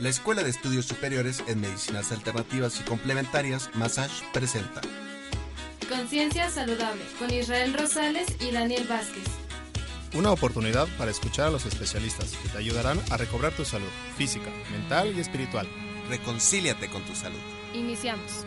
La Escuela de Estudios Superiores en Medicinas Alternativas y Complementarias, Massage, presenta. Conciencia Saludable con Israel Rosales y Daniel Vázquez. Una oportunidad para escuchar a los especialistas que te ayudarán a recobrar tu salud física, mental y espiritual. Reconcíliate con tu salud. Iniciamos.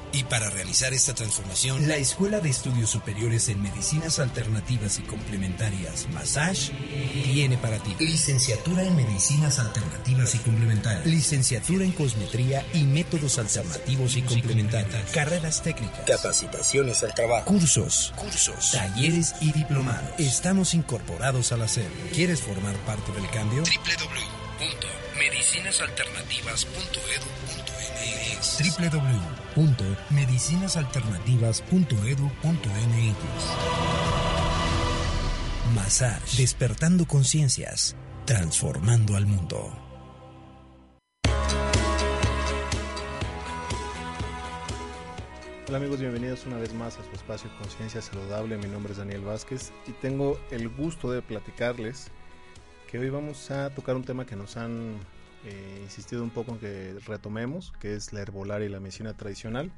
Y para realizar esta transformación, la Escuela de Estudios Superiores en Medicinas Alternativas y Complementarias, Massage, tiene para ti licenciatura en Medicinas Alternativas y Complementarias, licenciatura en Cosmetría y Métodos Alternativos y Complementarios, carreras técnicas, capacitaciones al trabajo, cursos, cursos, talleres y diplomados. Estamos incorporados al hacer. ¿Quieres formar parte del cambio? www.medicinasalternativas.edu.mx www.medicinasalternativas.edu.mx Massage, despertando conciencias, transformando al mundo. Hola amigos, bienvenidos una vez más a su espacio Conciencia Saludable. Mi nombre es Daniel Vázquez y tengo el gusto de platicarles que hoy vamos a tocar un tema que nos han eh, insistido un poco en que retomemos, que es la herbolaria y la medicina tradicional.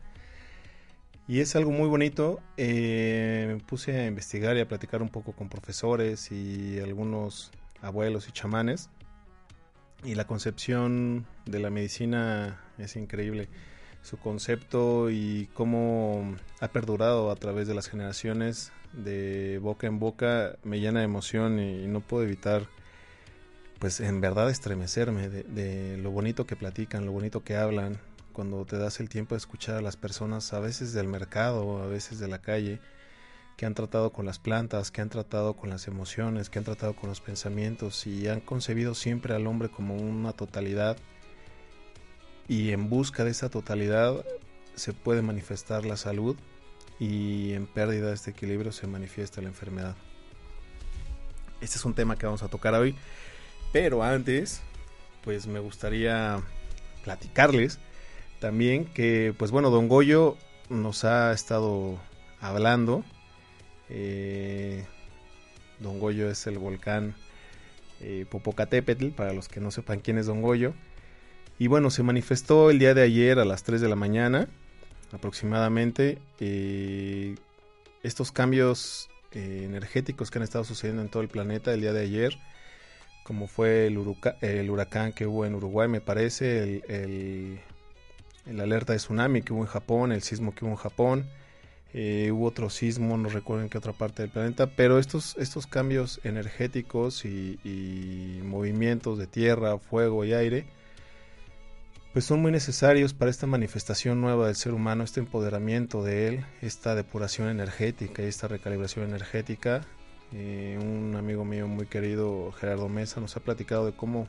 Y es algo muy bonito. eh, me puse a investigar y a platicar un poco con profesores y algunos abuelos y chamanes. Y la concepción de la medicina es increíble. Su concepto y cómo ha perdurado a través de las generaciones de boca en boca me llena de emoción y no puedo evitar pues en verdad estremecerme de, lo bonito que platican, lo bonito que hablan, cuando te das el tiempo de escuchar a las personas, a veces del mercado, a veces de la calle, que han tratado con las plantas, que han tratado con las emociones, que han tratado con los pensamientos y han concebido siempre al hombre como una totalidad y en busca de esa totalidad se puede manifestar la salud y en pérdida de este equilibrio se manifiesta la enfermedad. Este es un tema que vamos a tocar hoy. Pero antes, pues me gustaría platicarles también que, pues bueno, Don Goyo nos ha estado hablando. Eh, Don Goyo es el volcán eh, Popocatépetl, para los que no sepan quién es Don Goyo. Y bueno, se manifestó el día de ayer a las 3 de la mañana aproximadamente. eh, estos cambios eh, energéticos que han estado sucediendo en todo el planeta el día de ayer como fue el, huracán que hubo en Uruguay, me parece, el alerta de tsunami que hubo en Japón, el sismo que hubo en Japón, eh, hubo otro sismo, no recuerdo en qué otra parte del planeta, pero estos, estos cambios energéticos y, y movimientos de tierra, fuego y aire, pues son muy necesarios para esta manifestación nueva del ser humano, este empoderamiento de él, esta depuración energética y esta recalibración energética eh, un amigo mío muy querido, Gerardo Mesa, nos ha platicado de cómo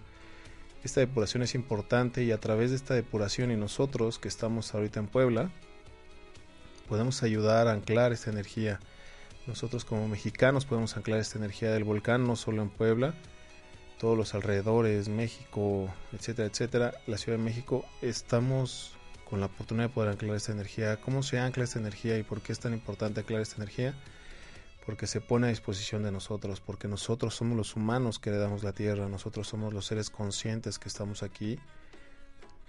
esta depuración es importante y a través de esta depuración y nosotros que estamos ahorita en Puebla, podemos ayudar a anclar esta energía. Nosotros como mexicanos podemos anclar esta energía del volcán, no solo en Puebla, todos los alrededores, México, etcétera, etcétera. La Ciudad de México estamos con la oportunidad de poder anclar esta energía. ¿Cómo se ancla esta energía y por qué es tan importante anclar esta energía? Porque se pone a disposición de nosotros, porque nosotros somos los humanos que heredamos la tierra, nosotros somos los seres conscientes que estamos aquí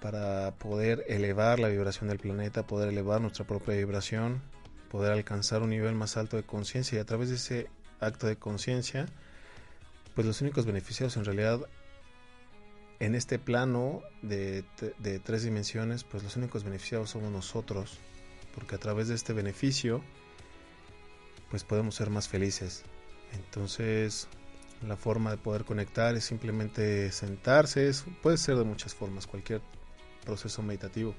para poder elevar la vibración del planeta, poder elevar nuestra propia vibración, poder alcanzar un nivel más alto de conciencia. Y a través de ese acto de conciencia, pues los únicos beneficiados en realidad en este plano de, de tres dimensiones, pues los únicos beneficiados somos nosotros, porque a través de este beneficio, pues podemos ser más felices. Entonces, La forma de poder conectar es simplemente sentarse, puede ser de muchas formas, cualquier proceso meditativo.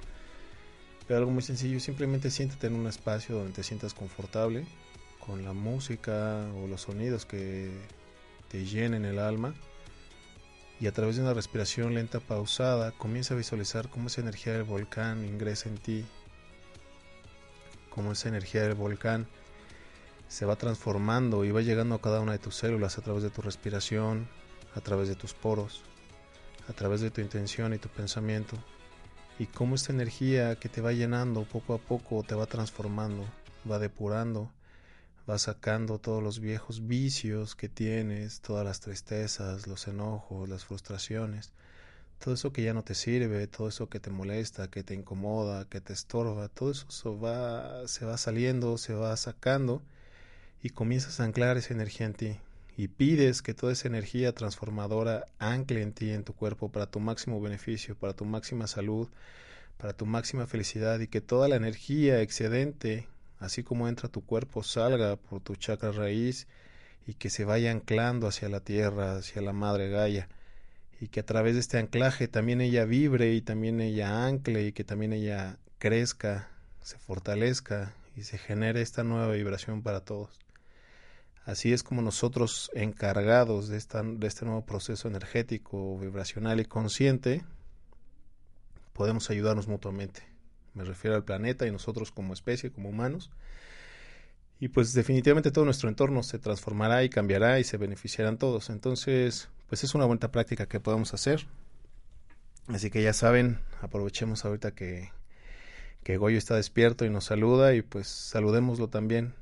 Pero algo muy sencillo, simplemente siéntate en un espacio donde te sientas confortable, con la música o los sonidos que te llenen el alma. Y a través de una respiración lenta pausada, comienza a visualizar cómo esa energía del volcán ingresa en ti, cómo esa energía del volcán se va transformando y va llegando a cada una de tus células a través de tu respiración, a través de tus poros, a través de tu intención y tu pensamiento. Y cómo esta energía que te va llenando poco a poco te va transformando, va depurando, va sacando todos los viejos vicios que tienes, todas las tristezas, los enojos, las frustraciones, todo eso que ya no te sirve, todo eso que te molesta, que te incomoda, que te estorba, todo eso se va, se va saliendo, se va sacando y comienzas a anclar esa energía en ti y pides que toda esa energía transformadora ancle en ti, en tu cuerpo, para tu máximo beneficio, para tu máxima salud, para tu máxima felicidad y que toda la energía excedente, así como entra tu cuerpo, salga por tu chakra raíz y que se vaya anclando hacia la tierra, hacia la madre Gaia y que a través de este anclaje también ella vibre y también ella ancle y que también ella crezca, se fortalezca y se genere esta nueva vibración para todos. Así es como nosotros, encargados de, esta, este nuevo proceso energético, vibracional y consciente, podemos ayudarnos mutuamente. Me refiero al planeta y nosotros como especie, como humanos. Y pues definitivamente todo nuestro entorno se transformará y cambiará y se beneficiarán todos. Entonces, pues es una buena práctica que podemos hacer. Así que ya saben, aprovechemos ahorita que, que Goyo está despierto y nos saluda y pues saludémoslo también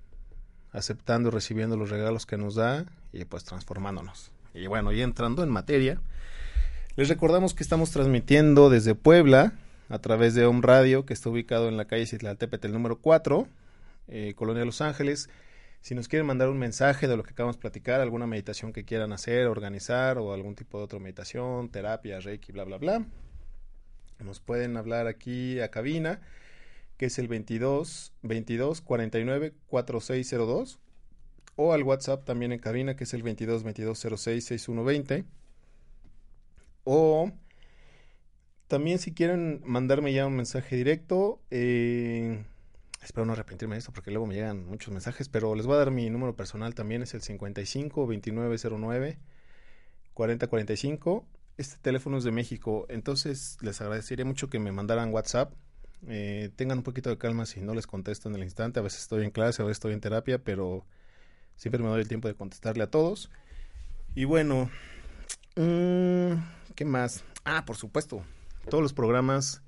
aceptando y recibiendo los regalos que nos da y pues transformándonos. Y bueno, y entrando en materia, les recordamos que estamos transmitiendo desde Puebla a través de Home Radio, que está ubicado en la calle Citlaltépetl número 4, eh, Colonia Los Ángeles. Si nos quieren mandar un mensaje de lo que acabamos de platicar, alguna meditación que quieran hacer, organizar o algún tipo de otra meditación, terapia, reiki, bla, bla, bla, nos pueden hablar aquí a cabina que es el 22 22 49 4602 o al WhatsApp también en cabina que es el 22 22 06 6120 o también si quieren mandarme ya un mensaje directo eh, espero no arrepentirme de esto porque luego me llegan muchos mensajes pero les voy a dar mi número personal también es el 55 2909 4045 este teléfono es de México entonces les agradecería mucho que me mandaran WhatsApp eh, tengan un poquito de calma si no les contesto en el instante. A veces estoy en clase, a veces estoy en terapia, pero siempre me doy el tiempo de contestarle a todos. Y bueno, mmm, ¿qué más? Ah, por supuesto, todos los programas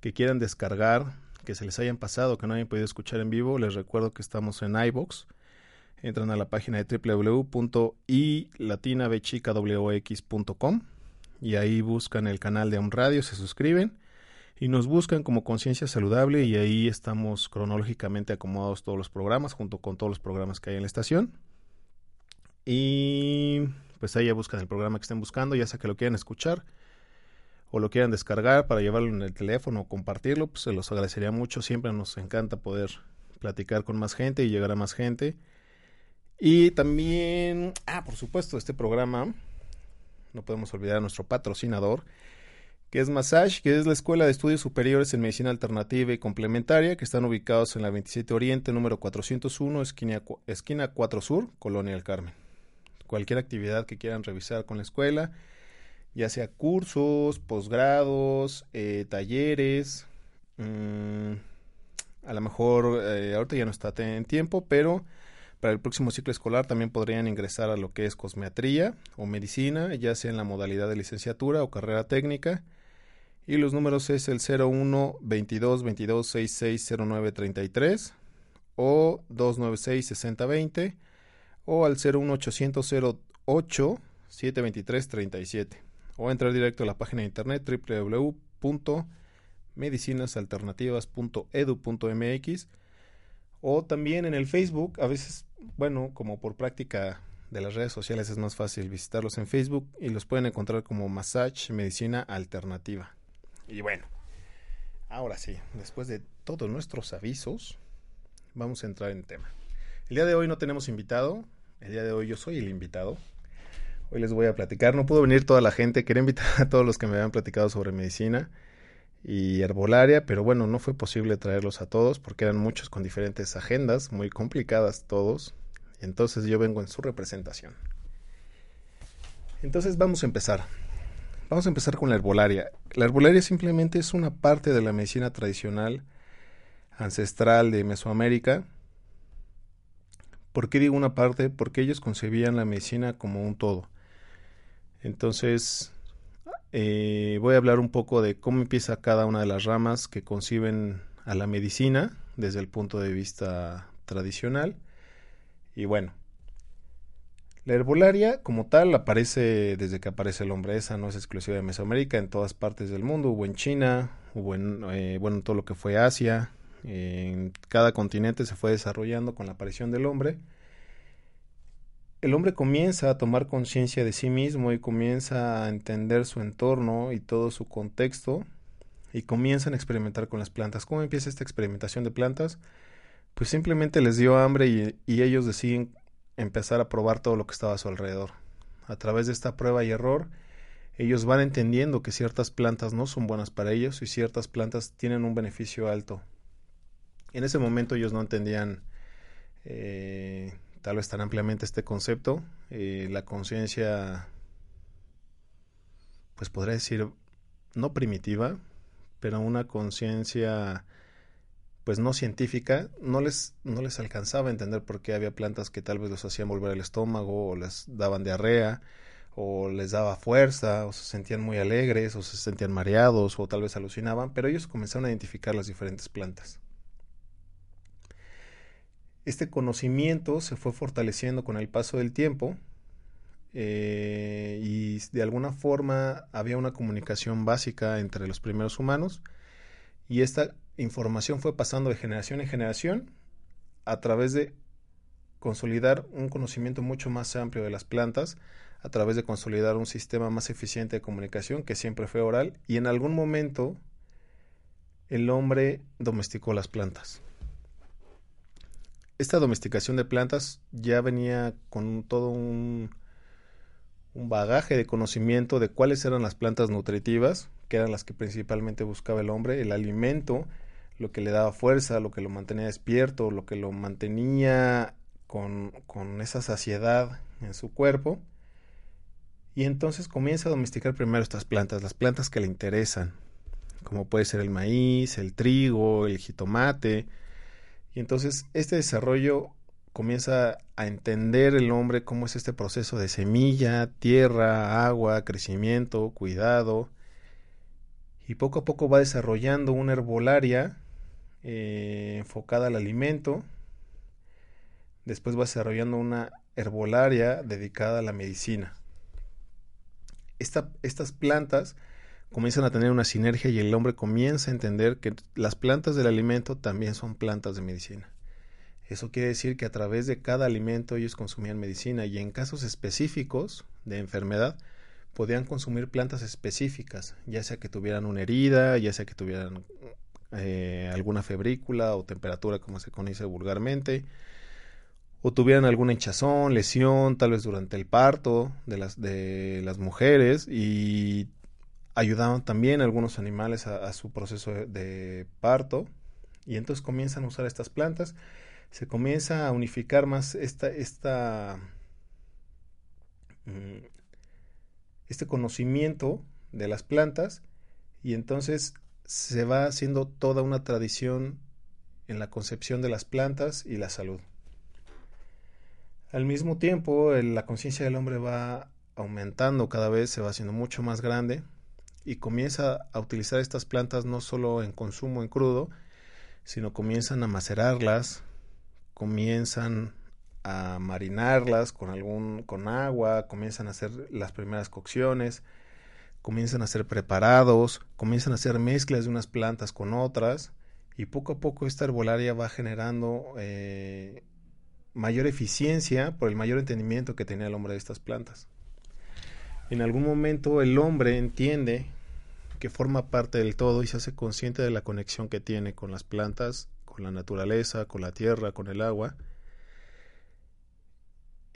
que quieran descargar, que se les hayan pasado, que no hayan podido escuchar en vivo, les recuerdo que estamos en iBox. Entran a la página de www.ilatinabchicawox.com y ahí buscan el canal de Om Radio, se suscriben y nos buscan como Conciencia Saludable y ahí estamos cronológicamente acomodados todos los programas junto con todos los programas que hay en la estación. Y pues ahí ya buscan el programa que estén buscando, ya sea que lo quieran escuchar o lo quieran descargar para llevarlo en el teléfono o compartirlo, pues se los agradecería mucho. Siempre nos encanta poder platicar con más gente y llegar a más gente. Y también, ah, por supuesto, este programa, no podemos olvidar a nuestro patrocinador, que es Massage, que es la Escuela de Estudios Superiores en Medicina Alternativa y Complementaria, que están ubicados en la 27 Oriente, número 401, esquina, esquina 4 Sur, Colonia del Carmen. Cualquier actividad que quieran revisar con la escuela, ya sea cursos, posgrados, eh, talleres, mmm, a lo mejor eh, ahorita ya no está en tiempo, pero para el próximo ciclo escolar también podrían ingresar a lo que es cosmetría o medicina, ya sea en la modalidad de licenciatura o carrera técnica. Y los números es el 01 22 22 66 09 33 o 296 60 20 o al 01 800 08 723 37 o entrar directo a la página de internet www.medicinasalternativas.edu.mx o también en el Facebook, a veces, bueno, como por práctica de las redes sociales es más fácil visitarlos en Facebook y los pueden encontrar como Massage Medicina Alternativa. Y bueno, ahora sí, después de todos nuestros avisos, vamos a entrar en tema. El día de hoy no tenemos invitado, el día de hoy yo soy el invitado. Hoy les voy a platicar. No pudo venir toda la gente. Quería invitar a todos los que me habían platicado sobre medicina y herbolaria, pero bueno, no fue posible traerlos a todos porque eran muchos con diferentes agendas, muy complicadas todos. Entonces yo vengo en su representación. Entonces vamos a empezar. Vamos a empezar con la herbolaria. La herbolaria simplemente es una parte de la medicina tradicional ancestral de Mesoamérica. ¿Por qué digo una parte? Porque ellos concebían la medicina como un todo. Entonces, eh, voy a hablar un poco de cómo empieza cada una de las ramas que conciben a la medicina desde el punto de vista tradicional. Y bueno, la herbolaria como tal aparece desde que aparece el hombre, esa no es exclusiva de Mesoamérica, en todas partes del mundo, hubo en China, hubo en, eh, bueno, todo lo que fue Asia, en cada continente se fue desarrollando con la aparición del hombre. El hombre comienza a tomar conciencia de sí mismo y comienza a entender su entorno y todo su contexto y comienzan a experimentar con las plantas. ¿Cómo empieza esta experimentación de plantas? Pues simplemente les dio hambre y, y ellos deciden empezar a probar todo lo que estaba a su alrededor. A través de esta prueba y error, ellos van entendiendo que ciertas plantas no son buenas para ellos y ciertas plantas tienen un beneficio alto. En ese momento ellos no entendían eh, tal vez tan ampliamente este concepto. Eh, la conciencia, pues podría decir, no primitiva, pero una conciencia pues no científica, no les, no les alcanzaba a entender por qué había plantas que tal vez los hacían volver el estómago, o les daban diarrea, o les daba fuerza, o se sentían muy alegres, o se sentían mareados, o tal vez alucinaban, pero ellos comenzaron a identificar las diferentes plantas. Este conocimiento se fue fortaleciendo con el paso del tiempo eh, y de alguna forma había una comunicación básica entre los primeros humanos y esta información fue pasando de generación en generación a través de consolidar un conocimiento mucho más amplio de las plantas, a través de consolidar un sistema más eficiente de comunicación que siempre fue oral y en algún momento el hombre domesticó las plantas. Esta domesticación de plantas ya venía con todo un, un bagaje de conocimiento de cuáles eran las plantas nutritivas, que eran las que principalmente buscaba el hombre, el alimento, lo que le daba fuerza, lo que lo mantenía despierto, lo que lo mantenía con, con esa saciedad en su cuerpo. Y entonces comienza a domesticar primero estas plantas, las plantas que le interesan, como puede ser el maíz, el trigo, el jitomate. Y entonces este desarrollo comienza a entender el hombre cómo es este proceso de semilla, tierra, agua, crecimiento, cuidado. Y poco a poco va desarrollando una herbolaria eh, enfocada al alimento. Después va desarrollando una herbolaria dedicada a la medicina. estas plantas comienzan a tener una sinergia y el hombre comienza a entender que las plantas del alimento también son plantas de medicina. Eso quiere decir que a través de cada alimento ellos consumían medicina y en casos específicos de enfermedad podían consumir plantas específicas, ya sea que tuvieran una herida, ya sea que tuvieran eh, alguna febrícula o temperatura como se conoce vulgarmente, o tuvieran alguna hinchazón, lesión, tal vez durante el parto de las, mujeres y ayudaban también algunos animales a, su proceso de, parto. Y entonces comienzan a usar estas plantas, se comienza a unificar más esta, esta, mm, este conocimiento de las plantas y entonces se va haciendo toda una tradición en la concepción de las plantas y la salud. Al mismo tiempo, la conciencia del hombre va aumentando cada vez, se va haciendo mucho más grande y comienza a utilizar estas plantas no solo en consumo en crudo, sino comienzan a macerarlas, comienzan a marinarlas con algún con agua, comienzan a hacer las primeras cocciones, comienzan a ser preparados, comienzan a hacer mezclas de unas plantas con otras y poco a poco esta herbolaria va generando eh, mayor eficiencia por el mayor entendimiento que tenía el hombre de estas plantas. En algún momento el hombre entiende que forma parte del todo y se hace consciente de la conexión que tiene con las plantas, con la naturaleza, con la tierra, con el agua.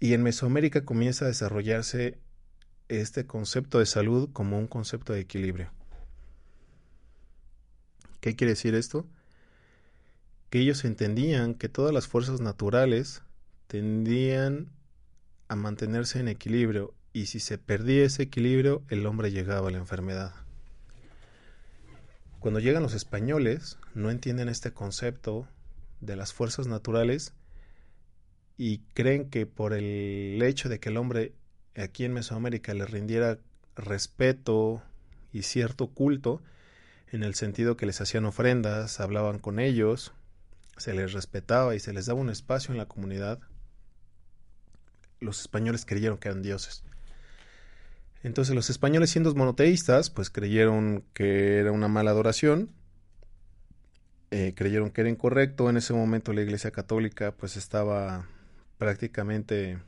Y en Mesoamérica comienza a desarrollarse este concepto de salud como un concepto de equilibrio. ¿Qué quiere decir esto? Que ellos entendían que todas las fuerzas naturales tendían a mantenerse en equilibrio y si se perdía ese equilibrio el hombre llegaba a la enfermedad. Cuando llegan los españoles no entienden este concepto de las fuerzas naturales y creen que por el hecho de que el hombre aquí en Mesoamérica le rindiera respeto y cierto culto, en el sentido que les hacían ofrendas, hablaban con ellos, se les respetaba y se les daba un espacio en la comunidad, los españoles creyeron que eran dioses. Entonces los españoles siendo monoteístas, pues creyeron que era una mala adoración, eh, creyeron que era incorrecto. En ese momento la Iglesia Católica pues estaba prácticamente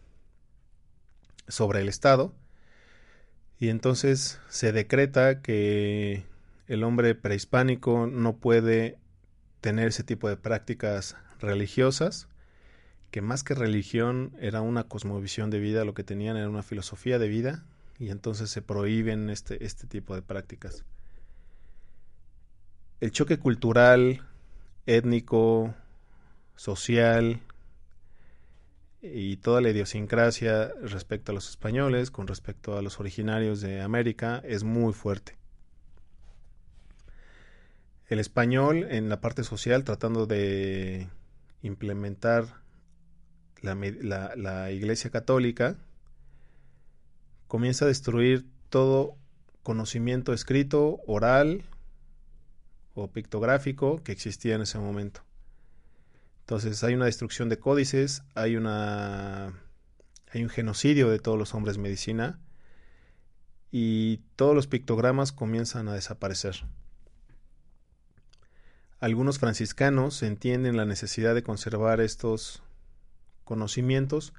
sobre el Estado y entonces se decreta que el hombre prehispánico no puede tener ese tipo de prácticas religiosas, que más que religión era una cosmovisión de vida, lo que tenían era una filosofía de vida, y entonces se prohíben este, este tipo de prácticas. El choque cultural, étnico, social y toda la idiosincrasia respecto a los españoles con respecto a los originarios de América es muy fuerte. El español en la parte social tratando de implementar la, la Iglesia Católica comienza a destruir todo conocimiento escrito, oral o pictográfico que existía en ese momento. Entonces hay una destrucción de códices, hay una hay un genocidio de todos los hombres medicina y todos los pictogramas comienzan a desaparecer. Algunos franciscanos entienden la necesidad de conservar estos conocimientos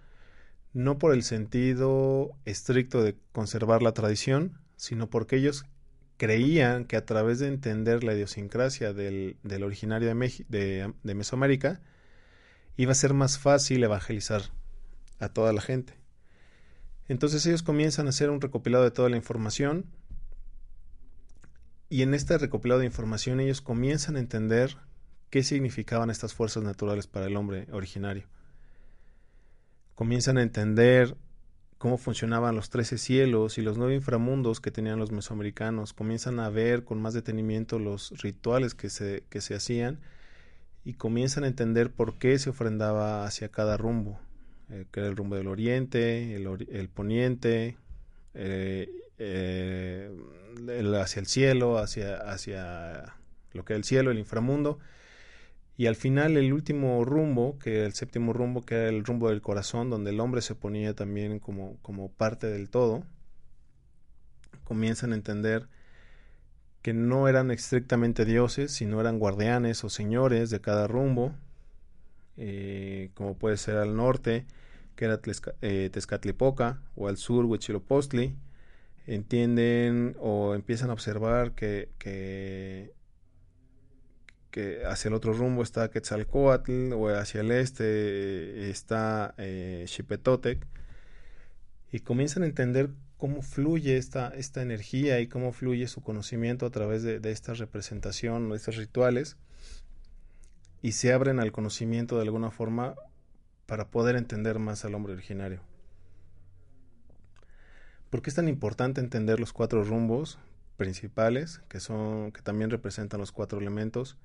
no por el sentido estricto de conservar la tradición, sino porque ellos creían que a través de entender la idiosincrasia del, originario de, de Mesoamérica, iba a ser más fácil evangelizar a toda la gente. Entonces ellos comienzan a hacer un recopilado de toda la información y en este recopilado de información ellos comienzan a entender qué significaban estas fuerzas naturales para el hombre originario comienzan a entender cómo funcionaban los trece cielos y los nueve inframundos que tenían los mesoamericanos, comienzan a ver con más detenimiento los rituales que se, que se hacían y comienzan a entender por qué se ofrendaba hacia cada rumbo, eh, que era el rumbo del oriente, el, poniente, eh, eh, hacia el cielo, hacia, hacia lo que era el cielo, el inframundo, y al final el último rumbo, que el séptimo rumbo, que era el rumbo del corazón, donde el hombre se ponía también como, como parte del todo, comienzan a entender que no eran estrictamente dioses, sino eran guardianes o señores de cada rumbo, eh, como puede ser al norte, que era eh, Tezcatlipoca, o al sur, Huitzilopochtli, entienden o empiezan a observar que, que hacia el otro rumbo está Quetzalcoatl o hacia el este eh, está eh, y comienzan a entender cómo fluye esta, esta energía y cómo fluye su conocimiento a través de, esta representación, de estos rituales y se abren al conocimiento de alguna forma para poder entender más al hombre originario. ¿Por qué es tan importante entender los cuatro rumbos principales que son que también representan los cuatro elementos?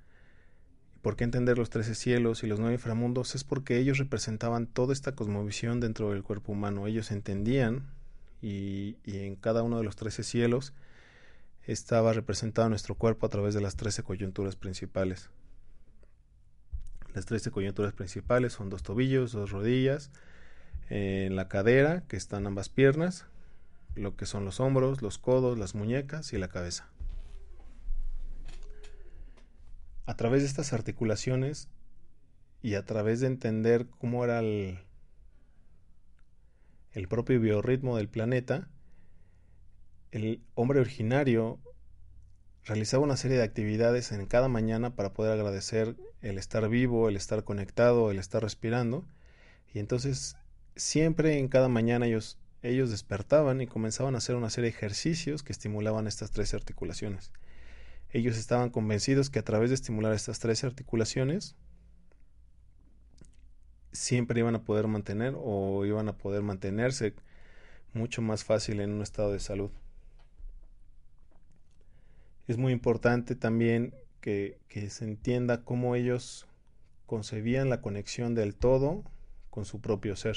¿Por qué entender los trece cielos y los nueve inframundos? Es porque ellos representaban toda esta cosmovisión dentro del cuerpo humano. Ellos entendían y, en cada uno de los trece cielos estaba representado nuestro cuerpo a través de las trece coyunturas principales. Las trece coyunturas principales son dos tobillos, dos rodillas, en la cadera, que están ambas piernas, lo que son los hombros, los codos, las muñecas y la cabeza a través de estas articulaciones y a través de entender cómo era el, el propio biorritmo del planeta, el hombre originario realizaba una serie de actividades en cada mañana para poder agradecer el estar vivo, el estar conectado, el estar respirando. Y entonces siempre en cada mañana ellos ellos despertaban y comenzaban a hacer una serie de ejercicios que estimulaban estas tres articulaciones. Ellos estaban convencidos que a través de estimular estas tres articulaciones siempre iban a poder mantener o iban a poder mantenerse mucho más fácil en un estado de salud. Es muy importante también que, que se entienda cómo ellos concebían la conexión del todo con su propio ser.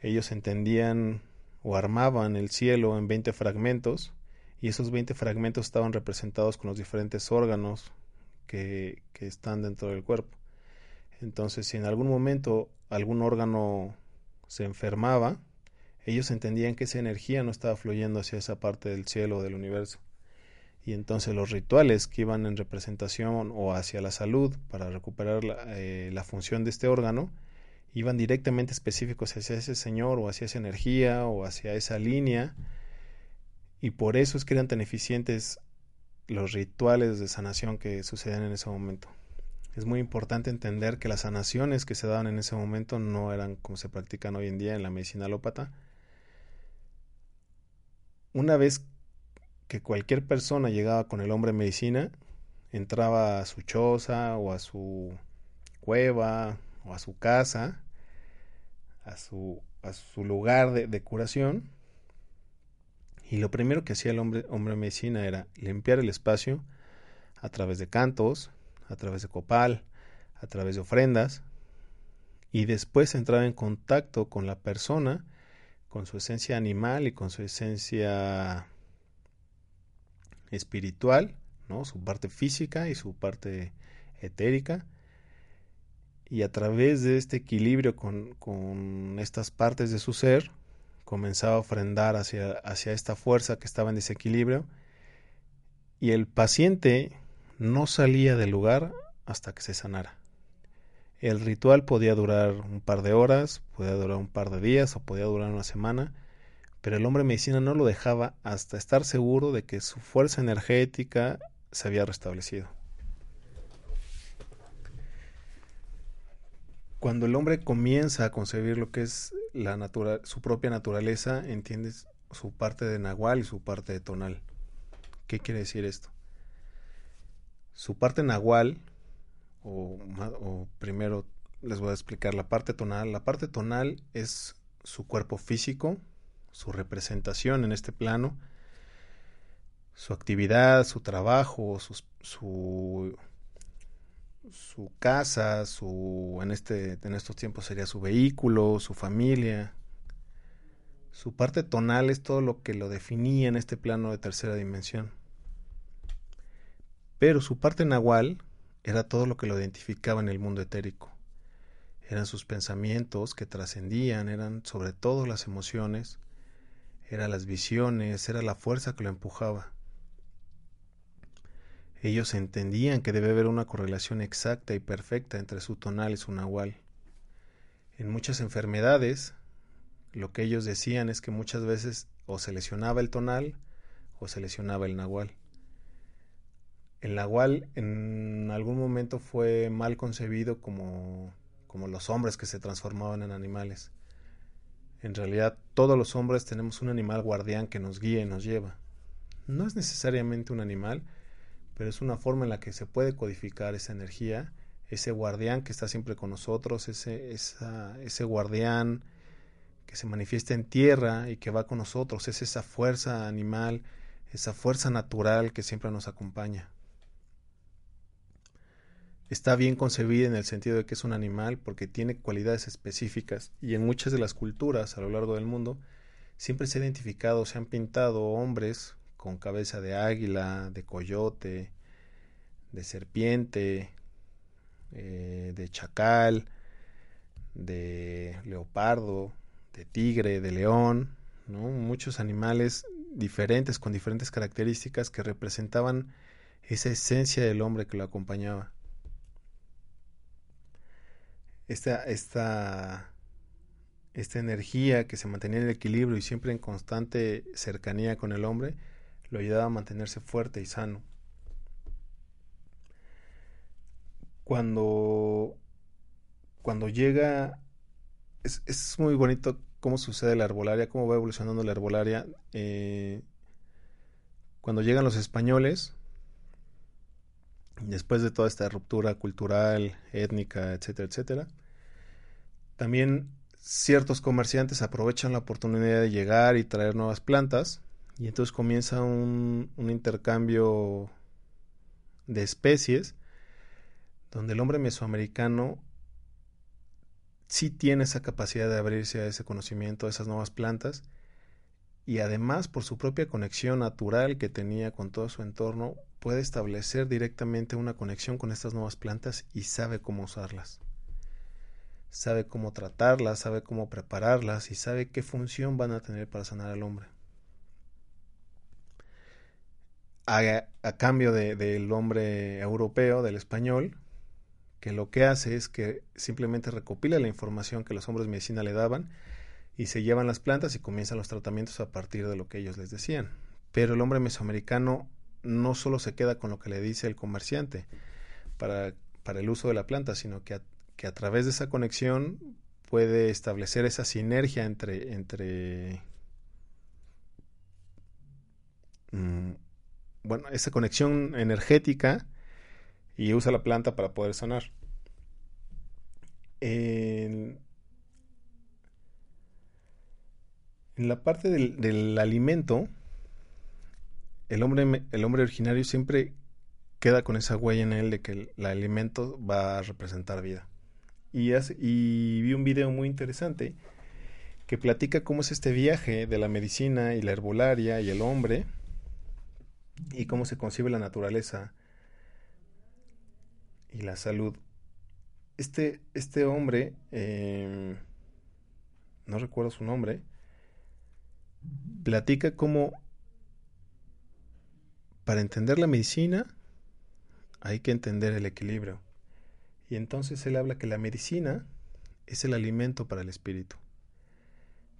Ellos entendían o armaban el cielo en 20 fragmentos y esos 20 fragmentos estaban representados con los diferentes órganos que, que están dentro del cuerpo. Entonces, si en algún momento algún órgano se enfermaba, ellos entendían que esa energía no estaba fluyendo hacia esa parte del cielo o del universo. Y entonces los rituales que iban en representación o hacia la salud para recuperar la, eh, la función de este órgano iban directamente específicos hacia ese señor o hacia esa energía o hacia esa línea. Y por eso es que eran tan eficientes los rituales de sanación que sucedían en ese momento. Es muy importante entender que las sanaciones que se daban en ese momento no eran como se practican hoy en día en la medicina alópata. Una vez que cualquier persona llegaba con el hombre en medicina, entraba a su choza o a su cueva o a su casa, a su, a su lugar de, curación, y lo primero que hacía el hombre, hombre medicina era limpiar el espacio a través de cantos, a través de copal, a través de ofrendas, y después entraba en contacto con la persona, con su esencia animal y con su esencia espiritual, ¿no? su parte física y su parte etérica. Y a través de este equilibrio con, con estas partes de su ser, comenzaba a ofrendar hacia, hacia esta fuerza que estaba en desequilibrio. Y el paciente no salía del lugar hasta que se sanara. El ritual podía durar un par de horas, podía durar un par de días o podía durar una semana, pero el hombre medicina no lo dejaba hasta estar seguro de que su fuerza energética se había restablecido. Cuando el hombre comienza a concebir lo que es la natura, su propia naturaleza, entiendes su parte de nahual y su parte de tonal. ¿Qué quiere decir esto? Su parte nahual, o, primero les voy a explicar la parte tonal. La parte tonal es su cuerpo físico, su representación en este plano, su actividad, su trabajo, su, su, su casa, su en este en estos tiempos sería su vehículo, su familia. Su parte tonal es todo lo que lo definía en este plano de tercera dimensión. Pero su parte nahual era todo lo que lo identificaba en el mundo etérico. Eran sus pensamientos que trascendían, eran sobre todo las emociones, eran las visiones, era la fuerza que lo empujaba. Ellos entendían que debe haber una correlación exacta y perfecta entre su tonal y su nahual. En muchas enfermedades, lo que ellos decían es que muchas veces o se lesionaba el tonal o se lesionaba el nahual. El nahual en algún momento fue mal concebido como, como los hombres que se transformaban en animales. En realidad todos los hombres tenemos un animal guardián que nos guía y nos lleva. No es necesariamente un animal, pero es una forma en la que se puede codificar esa energía, ese guardián que está siempre con nosotros, ese, esa, ese guardián que se manifiesta en tierra y que va con nosotros, es esa fuerza animal, esa fuerza natural que siempre nos acompaña. Está bien concebida en el sentido de que es un animal porque tiene cualidades específicas y en muchas de las culturas a lo largo del mundo siempre se ha identificado, se han pintado hombres con cabeza de águila, de coyote, de serpiente, eh, de chacal, de leopardo, de tigre, de león, ¿no? muchos animales diferentes con diferentes características que representaban esa esencia del hombre que lo acompañaba. Esta, esta, esta energía que se mantenía en el equilibrio y siempre en constante cercanía con el hombre, lo ayudaba a mantenerse fuerte y sano. Cuando, cuando llega, es, es muy bonito cómo sucede la herbolaria, cómo va evolucionando la herbolaria. Eh, cuando llegan los españoles, después de toda esta ruptura cultural, étnica, etcétera, etcétera, también ciertos comerciantes aprovechan la oportunidad de llegar y traer nuevas plantas y entonces comienza un, intercambio de especies donde el hombre mesoamericano sí tiene esa capacidad de abrirse a ese conocimiento, a esas nuevas plantas, y además por su propia conexión natural que tenía con todo su entorno, puede establecer directamente una conexión con estas nuevas plantas y sabe cómo usarlas. Sabe cómo tratarlas, sabe cómo prepararlas y sabe qué función van a tener para sanar al hombre. A, cambio del hombre europeo, del español, que lo que hace es que simplemente recopila la información que los hombres de medicina le daban y se llevan las plantas y comienzan los tratamientos a partir de lo que ellos les decían. Pero el hombre mesoamericano no solo se queda con lo que le dice el comerciante para, para el uso de la planta, sino que a, que a través de esa conexión puede establecer esa sinergia entre, entre mm, bueno, esa conexión energética y usa la planta para poder sanar. En, la parte del, alimento, el hombre, el hombre originario siempre queda con esa huella en él de que el, alimento va a representar vida. Y, y vi un video muy interesante que platica cómo es este viaje de la medicina y la herbolaria y el hombre y cómo se concibe la naturaleza y la salud. Este, este hombre, em, no recuerdo su nombre, platica cómo para entender la medicina hay que entender el equilibrio. Y entonces él habla que la medicina es el alimento para el espíritu.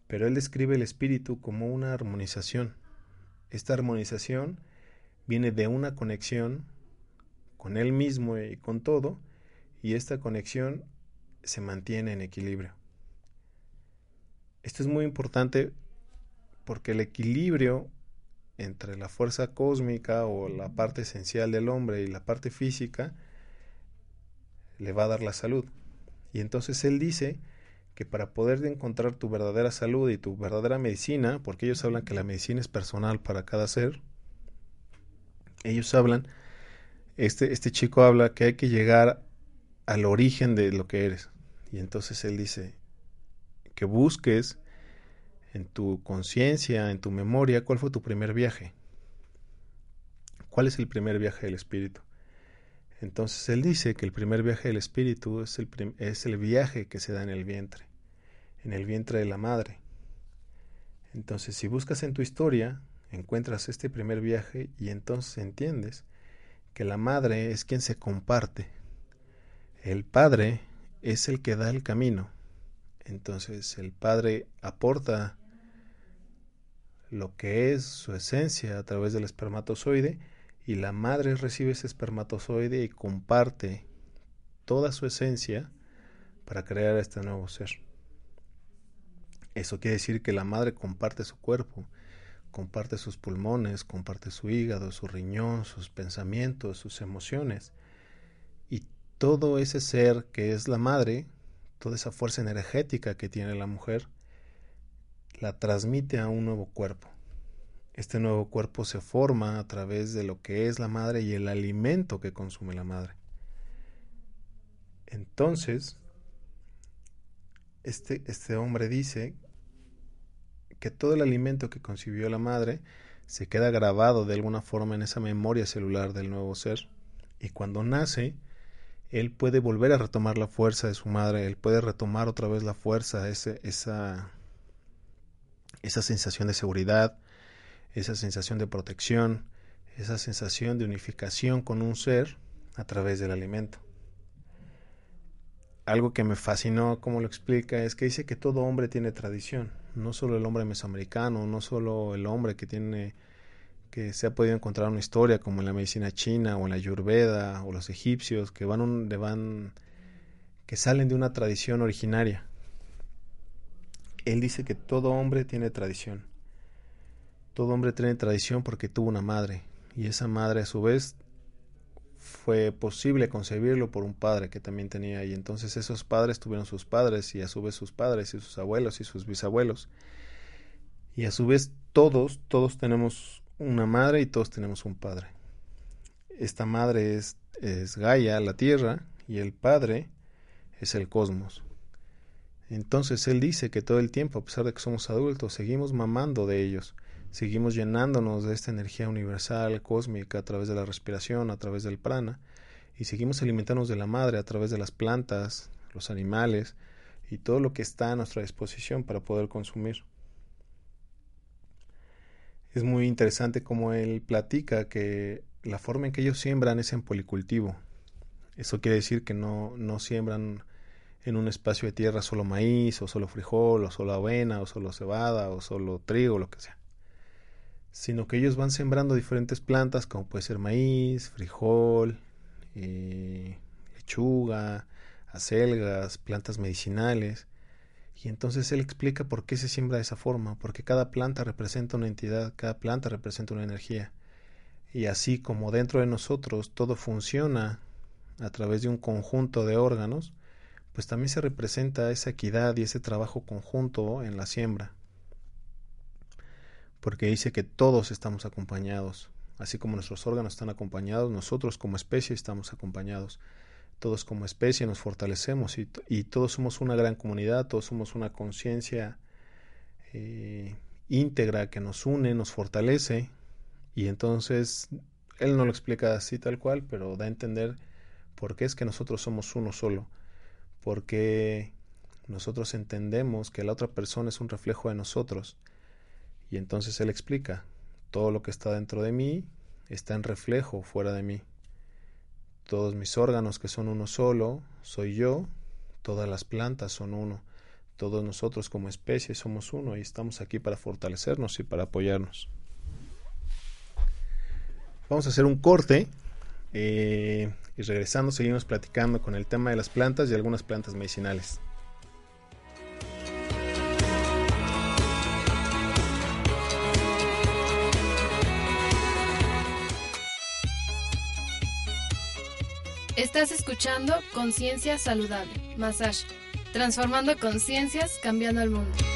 Pero él describe el espíritu como una armonización. Esta armonización viene de una conexión con él mismo y con todo, y esta conexión se mantiene en equilibrio. Esto es muy importante porque el equilibrio entre la fuerza cósmica o la parte esencial del hombre y la parte física le va a dar la salud. Y entonces él dice que para poder encontrar tu verdadera salud y tu verdadera medicina, porque ellos hablan que la medicina es personal para cada ser, ellos hablan este, este chico habla que hay que llegar al origen de lo que eres. Y entonces él dice que busques en tu conciencia, en tu memoria, cuál fue tu primer viaje. ¿Cuál es el primer viaje del espíritu? Entonces él dice que el primer viaje del espíritu es el, es el viaje que se da en el vientre, en el vientre de la madre. Entonces si buscas en tu historia, encuentras este primer viaje y entonces entiendes que la madre es quien se comparte. El padre es el que da el camino. Entonces el padre aporta lo que es su esencia a través del espermatozoide y la madre recibe ese espermatozoide y comparte toda su esencia para crear este nuevo ser. Eso quiere decir que la madre comparte su cuerpo, comparte sus pulmones, comparte su hígado, su riñón, sus pensamientos, sus emociones. Y todo ese ser que es la madre, toda esa fuerza energética que tiene la mujer, la transmite a un nuevo cuerpo. Este nuevo cuerpo se forma a través de lo que es la madre y el alimento que consume la madre. Entonces, este, este hombre dice que todo el alimento que concibió la madre se queda grabado de alguna forma en esa memoria celular del nuevo ser y cuando nace él puede volver a retomar la fuerza de su madre, él puede retomar otra vez la fuerza, ese, esa, esa sensación de seguridad, esa sensación de protección, esa sensación de unificación con un ser a través del alimento algo que me fascinó como lo explica es que dice que todo hombre tiene tradición, no solo el hombre mesoamericano, no solo el hombre que tiene que se ha podido encontrar una historia como en la medicina china o en la ayurveda o los egipcios que van van que salen de una tradición originaria. Él dice que todo hombre tiene tradición. Todo hombre tiene tradición porque tuvo una madre y esa madre a su vez fue posible concebirlo por un padre que también tenía y entonces esos padres tuvieron sus padres y a su vez sus padres y sus abuelos y sus bisabuelos y a su vez todos, todos tenemos una madre y todos tenemos un padre. Esta madre es, es Gaia, la tierra, y el padre es el cosmos. Entonces él dice que todo el tiempo, a pesar de que somos adultos, seguimos mamando de ellos, seguimos llenándonos de esta energía universal, cósmica, a través de la respiración, a través del prana, y seguimos alimentándonos de la madre a través de las plantas, los animales y todo lo que está a nuestra disposición para poder consumir. Es muy interesante como él platica que la forma en que ellos siembran es en policultivo. Eso quiere decir que no, no siembran en un espacio de tierra solo maíz, o solo frijol, o solo avena, o solo cebada, o solo trigo, lo que sea. Sino que ellos van sembrando diferentes plantas, como puede ser maíz, frijol, eh, lechuga, acelgas, plantas medicinales. Y entonces él explica por qué se siembra de esa forma, porque cada planta representa una entidad, cada planta representa una energía. Y así como dentro de nosotros todo funciona a través de un conjunto de órganos, pues también se representa esa equidad y ese trabajo conjunto en la siembra. Porque dice que todos estamos acompañados, así como nuestros órganos están acompañados, nosotros como especie estamos acompañados. Todos como especie nos fortalecemos y, todos somos una gran comunidad, todos somos una conciencia eh, íntegra que nos une, nos fortalece y entonces él no lo explica así tal cual, pero da a entender por qué es que nosotros somos uno solo porque nosotros entendemos que la otra persona es un reflejo de nosotros. Y entonces Él explica, todo lo que está dentro de mí está en reflejo fuera de mí. Todos mis órganos que son uno solo, soy yo, todas las plantas son uno, todos nosotros como especie somos uno y estamos aquí para fortalecernos y para apoyarnos. Vamos a hacer un corte eh, y regresando seguimos platicando con el tema de las plantas y algunas plantas medicinales. Estás escuchando Conciencia Saludable, Massage, transformando conciencias, cambiando el mundo.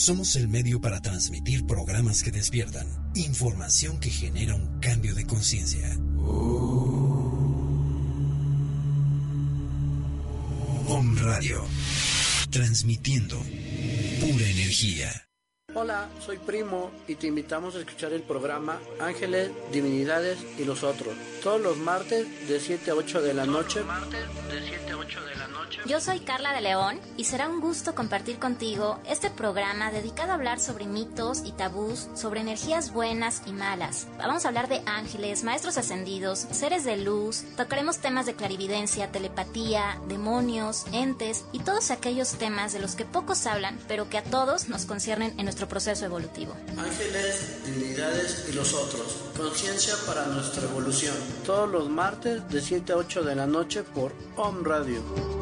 Somos el medio para transmitir programas que despiertan, información que genera un cambio de conciencia. Om Radio, transmitiendo pura energía. Hola, soy Primo y te invitamos a escuchar el programa Ángeles, Divinidades y los otros, todos los martes de 7 a 8 de la noche. martes de 7 a 8 de la yo soy Carla de León y será un gusto compartir contigo este programa dedicado a hablar sobre mitos y tabús, sobre energías buenas y malas. Vamos a hablar de ángeles, maestros ascendidos, seres de luz, tocaremos temas de clarividencia, telepatía, demonios, entes y todos aquellos temas de los que pocos hablan, pero que a todos nos conciernen en nuestro proceso evolutivo. Ángeles, divinidades y los otros. Conciencia para nuestra evolución. Todos los martes de 7 a 8 de la noche por Home Radio.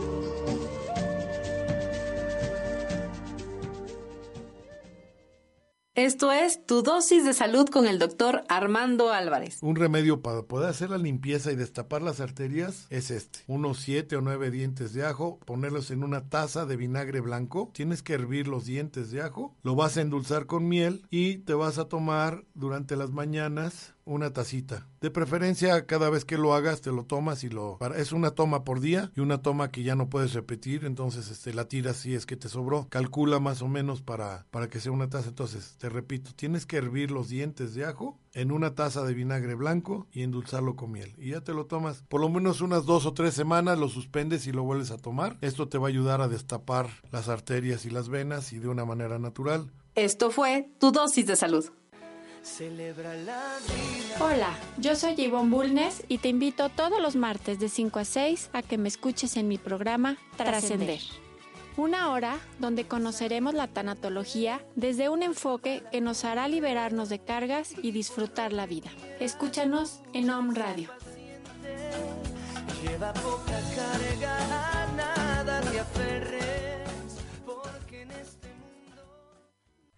Esto es Tu dosis de salud con el doctor Armando Álvarez. Un remedio para poder hacer la limpieza y destapar las arterias es este. Unos siete o nueve dientes de ajo, ponerlos en una taza de vinagre blanco. Tienes que hervir los dientes de ajo, lo vas a endulzar con miel y te vas a tomar durante las mañanas una tacita. De preferencia, cada vez que lo hagas, te lo tomas y lo... Es una toma por día y una toma que ya no puedes repetir, entonces este, la tiras si es que te sobró. Calcula más o menos para, para que sea una taza. Entonces, te repito, tienes que hervir los dientes de ajo en una taza de vinagre blanco y endulzarlo con miel. Y ya te lo tomas por lo menos unas dos o tres semanas, lo suspendes y lo vuelves a tomar. Esto te va a ayudar a destapar las arterias y las venas y de una manera natural. Esto fue tu dosis de salud. Hola, yo soy Yvonne Bulnes y te invito todos los martes de 5 a 6 a que me escuches en mi programa Trascender. Una hora donde conoceremos la tanatología desde un enfoque que nos hará liberarnos de cargas y disfrutar la vida. Escúchanos en Home Radio. Lleva poca carga, nada te aferres, porque en este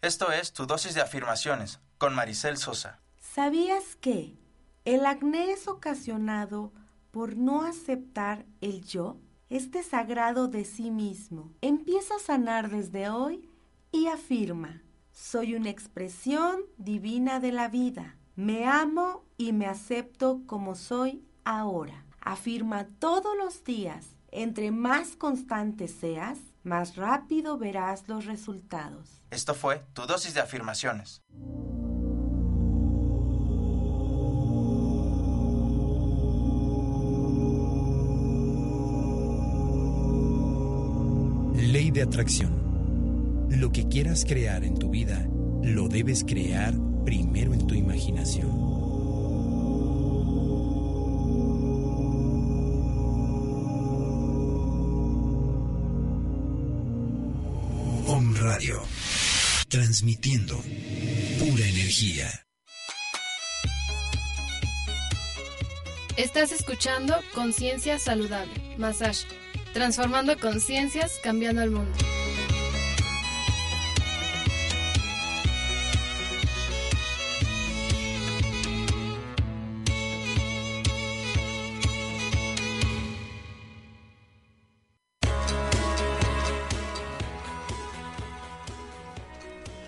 Esto es tu dosis de afirmaciones con Maricel Sosa. ¿Sabías que el acné es ocasionado por no aceptar el yo? este sagrado de sí mismo. Empieza a sanar desde hoy y afirma, soy una expresión divina de la vida. Me amo y me acepto como soy ahora. Afirma todos los días. Entre más constante seas, más rápido verás los resultados. Esto fue tu dosis de afirmaciones. De atracción. Lo que quieras crear en tu vida, lo debes crear primero en tu imaginación. Om Radio. Transmitiendo pura energía. Estás escuchando Conciencia Saludable, Massage transformando conciencias, cambiando el mundo.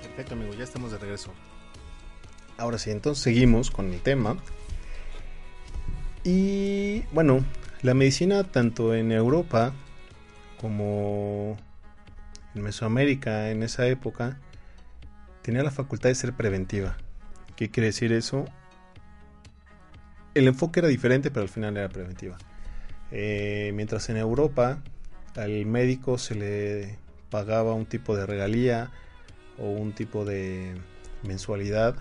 Perfecto, amigo, ya estamos de regreso. Ahora sí, entonces seguimos con el tema. Y bueno, la medicina tanto en Europa como en Mesoamérica en esa época tenía la facultad de ser preventiva. ¿Qué quiere decir eso? El enfoque era diferente, pero al final era preventiva. Eh, mientras en Europa al médico se le pagaba un tipo de regalía o un tipo de mensualidad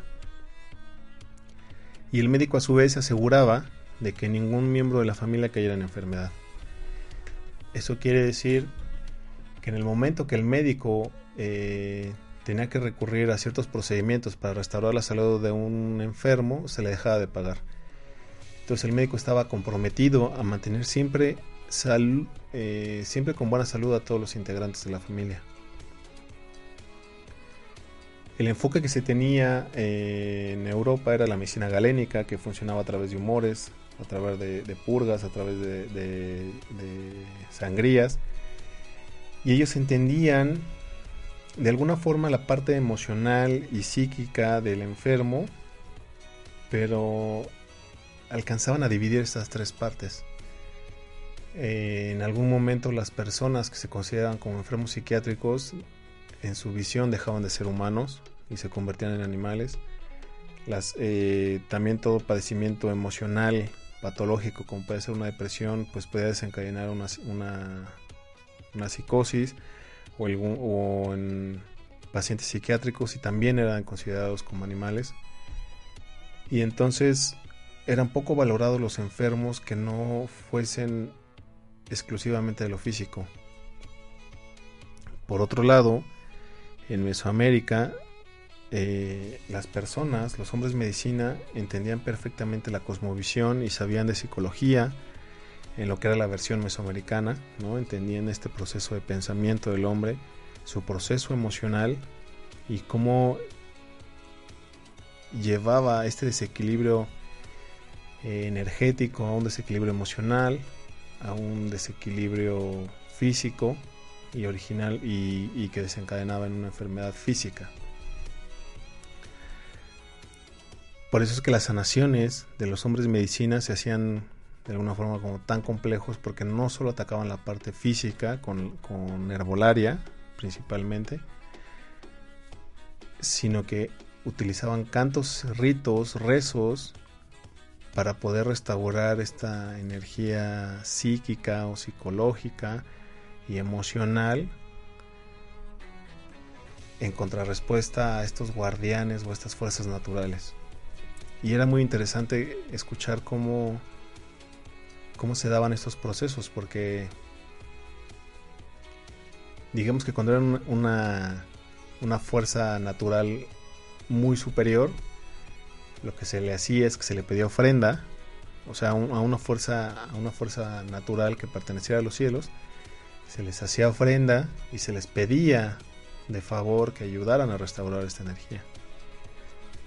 y el médico a su vez aseguraba de que ningún miembro de la familia cayera en enfermedad. Eso quiere decir que en el momento que el médico eh, tenía que recurrir a ciertos procedimientos para restaurar la salud de un enfermo, se le dejaba de pagar. Entonces el médico estaba comprometido a mantener siempre, eh, siempre con buena salud a todos los integrantes de la familia. El enfoque que se tenía eh, en Europa era la medicina galénica, que funcionaba a través de humores, a través de, purgas, a través de, sangrías. Y ellos entendían de alguna forma la parte emocional y psíquica del enfermo, pero alcanzaban a dividir estas tres partes. Eh, en algún momento las personas que se consideran como enfermos psiquiátricos en su visión dejaban de ser humanos y se convertían en animales. Eh, también todo padecimiento emocional patológico como puede ser una depresión, pues puede desencadenar una, una, psicosis o, o en pacientes psiquiátricos y también eran considerados como animales. Y entonces eran poco valorados los enfermos que no fuesen exclusivamente de lo físico. Por otro lado, en Mesoamérica eh, las personas, los hombres de medicina, entendían perfectamente la cosmovisión y sabían de psicología en lo que era la versión mesoamericana, ¿no? entendían este proceso de pensamiento del hombre, su proceso emocional y cómo llevaba este desequilibrio eh, energético a un desequilibrio emocional, a un desequilibrio físico y original y que desencadenaba en una enfermedad física. Por eso es que las sanaciones de los hombres de medicina se hacían de alguna forma como tan complejos porque no solo atacaban la parte física con, con herbolaria principalmente, sino que utilizaban cantos, ritos, rezos para poder restaurar esta energía psíquica o psicológica y emocional en contrarrespuesta a estos guardianes o estas fuerzas naturales. Y era muy interesante escuchar cómo, cómo se daban estos procesos, porque digamos que cuando era una, una fuerza natural muy superior, lo que se le hacía es que se le pedía ofrenda, o sea, a una fuerza, a una fuerza natural que pertenecía a los cielos, se les hacía ofrenda y se les pedía de favor que ayudaran a restaurar esta energía.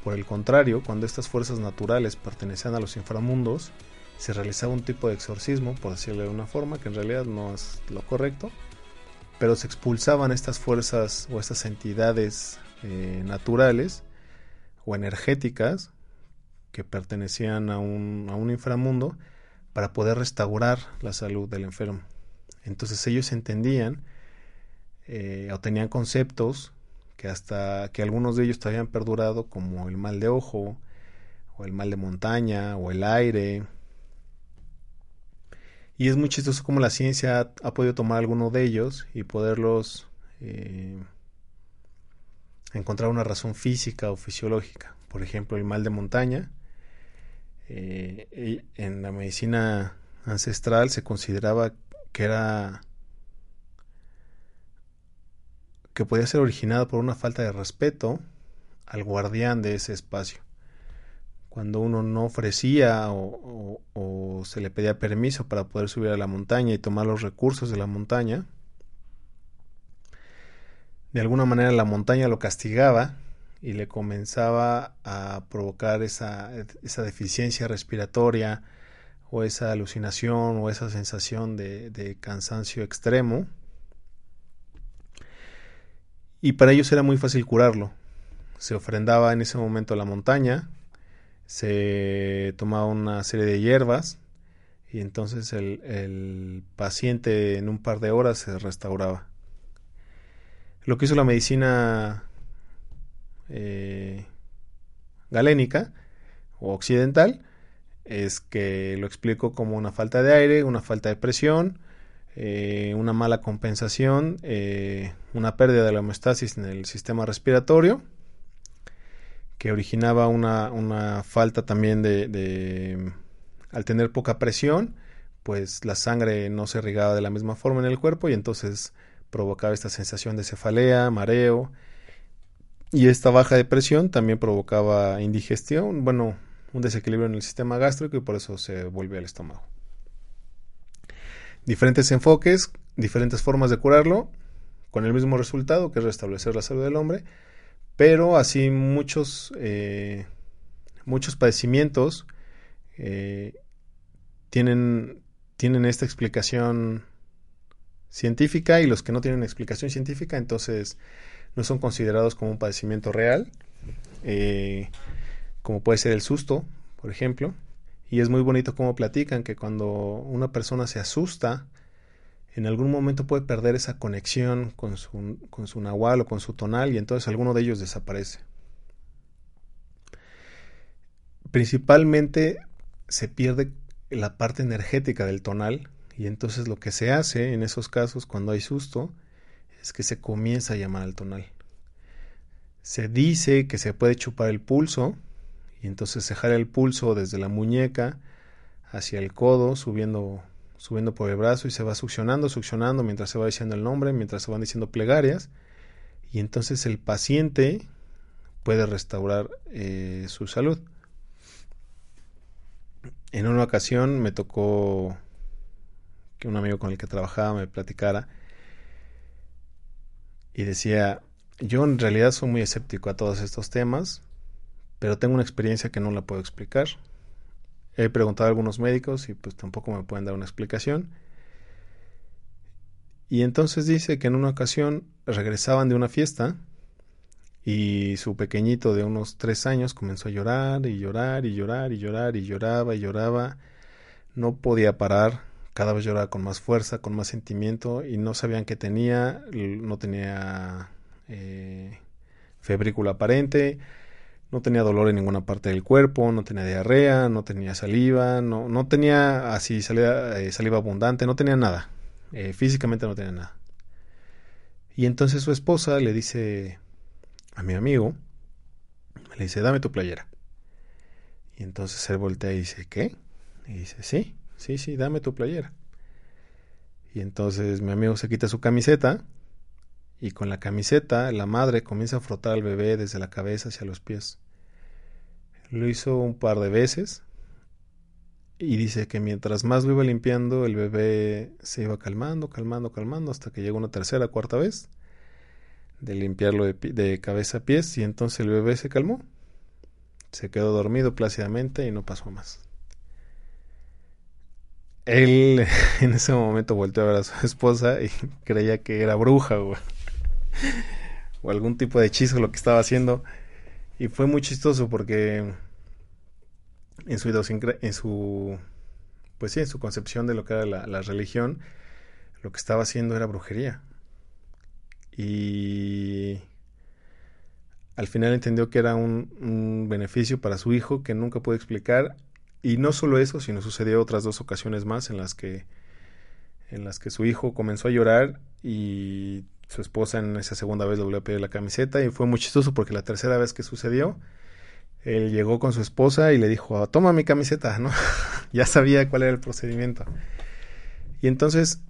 Por el contrario, cuando estas fuerzas naturales pertenecían a los inframundos, se realizaba un tipo de exorcismo, por decirlo de una forma, que en realidad no es lo correcto, pero se expulsaban estas fuerzas o estas entidades eh, naturales o energéticas que pertenecían a un, a un inframundo para poder restaurar la salud del enfermo. Entonces ellos entendían eh, o tenían conceptos que hasta que algunos de ellos todavía han perdurado como el mal de ojo o el mal de montaña o el aire. Y es muy chistoso como la ciencia ha, podido tomar alguno de ellos y poderlos eh, encontrar una razón física o fisiológica. Por ejemplo el mal de montaña eh, en la medicina ancestral se consideraba que era que podía ser originado por una falta de respeto al guardián de ese espacio. Cuando uno no ofrecía o, se le pedía permiso para poder subir a la montaña y tomar los recursos de la montaña, de alguna manera la montaña lo castigaba y le comenzaba a provocar esa, esa deficiencia respiratoria o esa alucinación o esa sensación de cansancio extremo y para ellos era muy fácil curarlo. Se ofrendaba en ese momento la montaña, se tomaba una serie de hierbas y entonces el, paciente en un par de horas se restauraba. Lo que hizo la medicina eh, galénica o occidental es que lo explico como una falta de aire, una falta de presión, eh, una mala compensación, eh, una pérdida de la homeostasis en el sistema respiratorio, que originaba una, falta también de, al tener poca presión, pues la sangre no se irrigaba de la misma forma en el cuerpo y entonces provocaba esta sensación de cefalea, mareo, y esta baja de presión también provocaba indigestión, bueno, un desequilibrio en el sistema gástrico y por eso se vuelve al estómago diferentes enfoques, diferentes formas de curarlo, con el mismo resultado, que es restablecer la salud del hombre, pero así muchos, eh, muchos padecimientos eh, tienen, tienen esta explicación científica y los que no tienen explicación científica entonces no son considerados como un padecimiento real, eh, como puede ser el susto, por ejemplo, y es muy bonito cómo platican que cuando una persona se asusta, en algún momento puede perder esa conexión con su, con su nahual o con su tonal y entonces alguno de ellos desaparece. Principalmente se pierde la parte energética del tonal y entonces lo que se hace en esos casos cuando hay susto es que se comienza a llamar al tonal. Se dice que se puede chupar el pulso y entonces se jala el pulso desde la muñeca hacia el codo, subiendo, subiendo por el brazo y se va succionando, succionando mientras se va diciendo el nombre, mientras se van diciendo plegarias. Y entonces el paciente puede restaurar eh, su salud. En una ocasión me tocó que un amigo con el que trabajaba me platicara y decía, yo en realidad soy muy escéptico a todos estos temas, pero tengo una experiencia que no la puedo explicar. He preguntado a algunos médicos y pues tampoco me pueden dar una explicación. Y entonces dice que en una ocasión regresaban de una fiesta Y su pequeñito de unos tres años comenzó a llorar y llorar y llorar y llorar y lloraba y lloraba. No podía parar, cada vez lloraba con más fuerza, con más sentimiento y no sabían qué tenía, no tenía eh, febrícula aparente, no tenía dolor en ninguna parte del cuerpo, no tenía diarrea, no tenía saliva, no, no tenía así saliva, eh, saliva abundante, no tenía nada, eh, físicamente no tenía nada. Y entonces su esposa le dice a mi amigo, le dice, dame tu playera. Y entonces él voltea y dice, ¿qué? Y dice, sí, sí, sí, dame tu playera. Y entonces mi amigo se quita su camiseta y con la camiseta la madre comienza a frotar al bebé desde la cabeza hacia los pies. Lo hizo un par de veces y dice que mientras más lo iba limpiando el bebé se iba calmando, calmando, calmando hasta que llegó una tercera, cuarta vez de limpiarlo de, cabeza a pies y entonces el bebé se calmó. Se quedó dormido plácidamente y no pasó más. Él en ese momento volteó a ver a su esposa y creía que era bruja o, o algún tipo de hechizo lo que estaba haciendo. Y fue muy chistoso porque en su en su pues sí, en su concepción de lo que era la, religión, lo que estaba haciendo era brujería. Y al final entendió que era un, un, beneficio para su hijo que nunca pudo explicar y no solo eso, sino sucedió otras dos ocasiones más en las que en las que su hijo comenzó a llorar y su esposa en esa segunda vez le volvió a pedir la camiseta y fue muy chistoso porque la tercera vez que sucedió él llegó con su esposa y le dijo, toma mi camiseta, ¿no? ya sabía cuál era el procedimiento. Y entonces,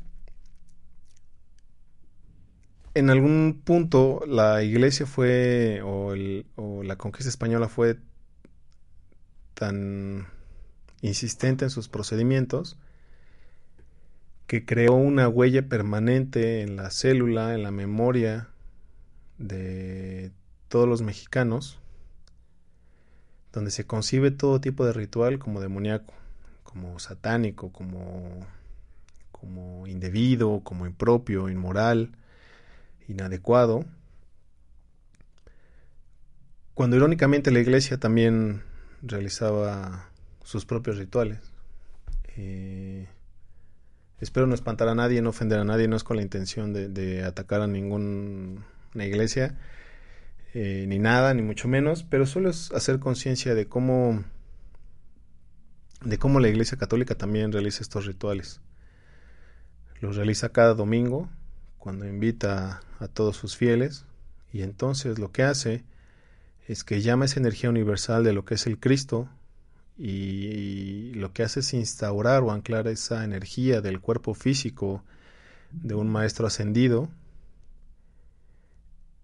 en algún punto, la iglesia fue, o, o la conquista española fue tan insistente en sus procedimientos que creó una huella permanente en la célula, en la memoria de todos los mexicanos, donde se concibe todo tipo de ritual como demoníaco, como satánico, como, como indebido, como impropio, inmoral, inadecuado, cuando irónicamente la iglesia también realizaba sus propios rituales. Eh, espero no espantar a nadie, no ofender a nadie, no es con la intención de, de atacar a ninguna iglesia, eh, ni nada, ni mucho menos, pero solo es hacer conciencia de cómo, de cómo la iglesia católica también realiza estos rituales. Los realiza cada domingo, cuando invita a todos sus fieles, y entonces lo que hace es que llama esa energía universal de lo que es el Cristo, y lo que hace es instaurar o anclar esa energía del cuerpo físico de un maestro ascendido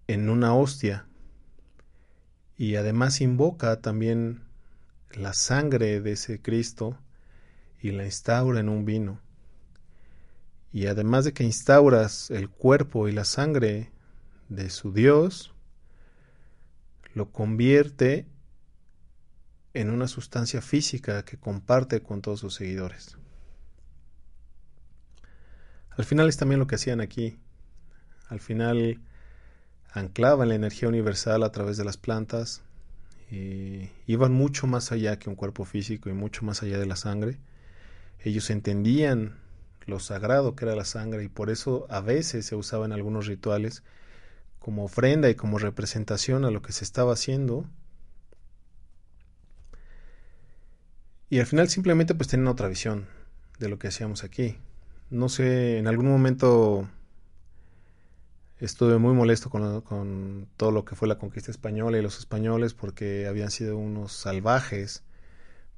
en una hostia y además invoca también la sangre de ese Cristo y la instaura en un vino. Y además de que instauras el cuerpo y la sangre de su Dios, lo convierte en una sustancia física que comparte con todos sus seguidores. Al final es también lo que hacían aquí. Al final anclaban la energía universal a través de las plantas, iban mucho más allá que un cuerpo físico y mucho más allá de la sangre. Ellos entendían lo sagrado que era la sangre y por eso a veces se usaba en algunos rituales como ofrenda y como representación a lo que se estaba haciendo. Y al final simplemente pues tenían otra visión de lo que hacíamos aquí. No sé, en algún momento estuve muy molesto con, todo lo que fue la conquista española y los españoles porque habían sido unos salvajes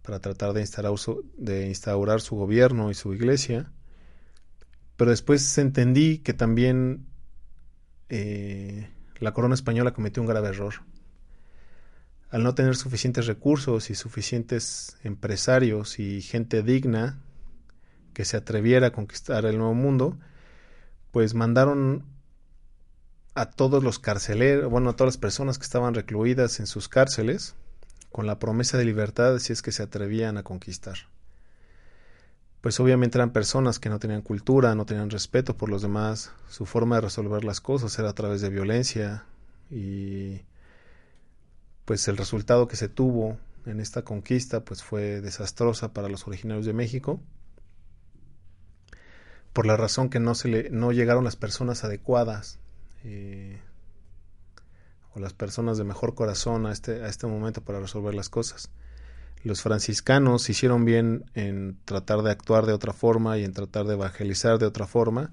para tratar de instaurar su, de instaurar su gobierno y su iglesia. Pero después entendí que también eh, la corona española cometió un grave error. Al no tener suficientes recursos y suficientes empresarios y gente digna que se atreviera a conquistar el nuevo mundo, pues mandaron a todos los carceleros, bueno, a todas las personas que estaban recluidas en sus cárceles, con la promesa de libertad si es que se atrevían a conquistar. Pues obviamente eran personas que no tenían cultura, no tenían respeto por los demás, su forma de resolver las cosas era a través de violencia y pues el resultado que se tuvo en esta conquista pues fue desastrosa para los originarios de México por la razón que no se le no llegaron las personas adecuadas eh, o las personas de mejor corazón a este a este momento para resolver las cosas. Los franciscanos hicieron bien en tratar de actuar de otra forma y en tratar de evangelizar de otra forma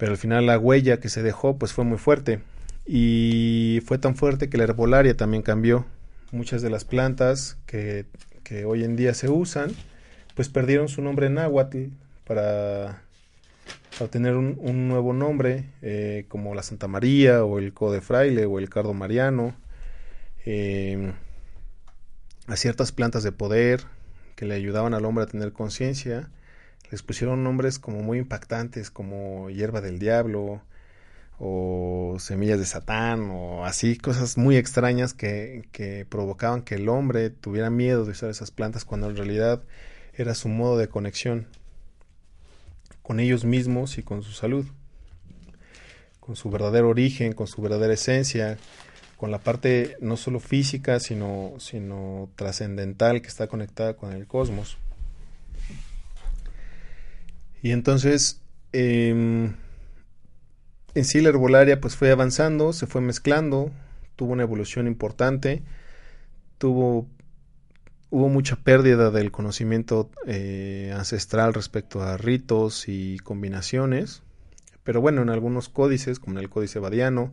pero al final la huella que se dejó pues fue muy fuerte. Y fue tan fuerte que la herbolaria también cambió. Muchas de las plantas que, que hoy en día se usan pues perdieron su nombre en náhuatl para, para tener un, un nuevo nombre, eh, como la Santa María o el Code Fraile o el Cardo Mariano, eh, a ciertas plantas de poder que le ayudaban al hombre a tener conciencia, les pusieron nombres como muy impactantes, como hierba del diablo, o semillas de Satán, o así, cosas muy extrañas que, que provocaban que el hombre tuviera miedo de usar esas plantas cuando en realidad era su modo de conexión con ellos mismos y con su salud, con su verdadero origen, con su verdadera esencia, con la parte no solo física, sino, sino trascendental que está conectada con el cosmos. Y entonces, eh, en sí la herbolaria pues fue avanzando, se fue mezclando, tuvo una evolución importante, tuvo hubo mucha pérdida del conocimiento eh, ancestral respecto a ritos y combinaciones, pero bueno, en algunos códices, como en el códice badiano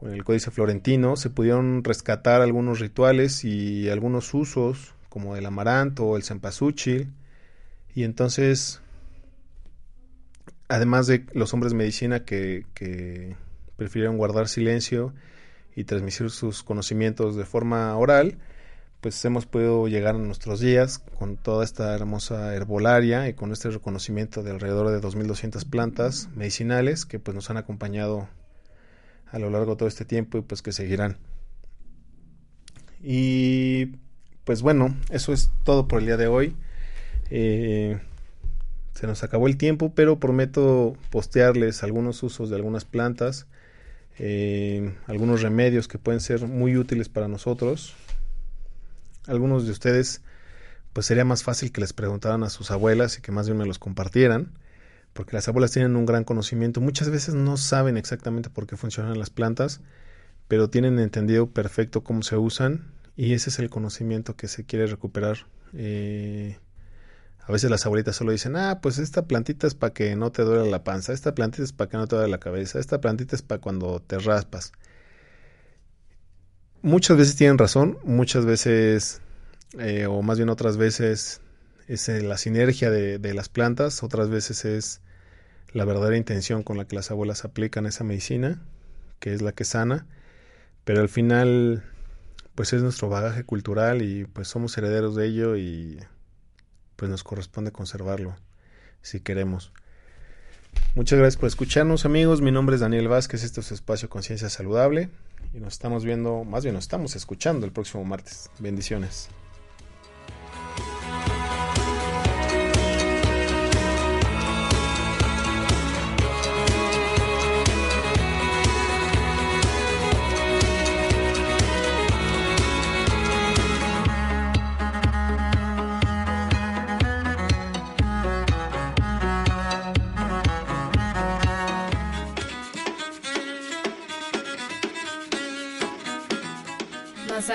o en el códice florentino, se pudieron rescatar algunos rituales y algunos usos, como el amaranto o el cempasúchil, y entonces, además de los hombres de medicina que, que prefirieron guardar silencio y transmitir sus conocimientos de forma oral, pues hemos podido llegar a nuestros días con toda esta hermosa herbolaria y con este reconocimiento de alrededor de 2.200 plantas medicinales que pues nos han acompañado a lo largo de todo este tiempo y pues que seguirán. Y pues bueno, eso es todo por el día de hoy. Eh, se nos acabó el tiempo, pero prometo postearles algunos usos de algunas plantas, eh, algunos remedios que pueden ser muy útiles para nosotros algunos de ustedes, pues sería más fácil que les preguntaran a sus abuelas y que más bien me los compartieran, porque las abuelas tienen un gran conocimiento. Muchas veces no saben exactamente por qué funcionan las plantas, pero tienen entendido perfecto cómo se usan y ese es el conocimiento que se quiere recuperar. Eh, a veces las abuelitas solo dicen, ah, pues esta plantita es para que no te duele la panza, esta plantita es para que no te duele la cabeza, esta plantita es para cuando te raspas muchas veces tienen razón, muchas veces, eh, o más bien otras veces, es eh, la sinergia de, de, las plantas, otras veces es la verdadera intención con la que las abuelas aplican esa medicina, que es la que sana, pero al final, pues es nuestro bagaje cultural y pues somos herederos de ello y pues nos corresponde conservarlo, si queremos. Muchas gracias por escucharnos amigos, mi nombre es Daniel Vázquez, este es espacio Conciencia Saludable y nos estamos viendo, más bien nos estamos escuchando el próximo martes. Bendiciones.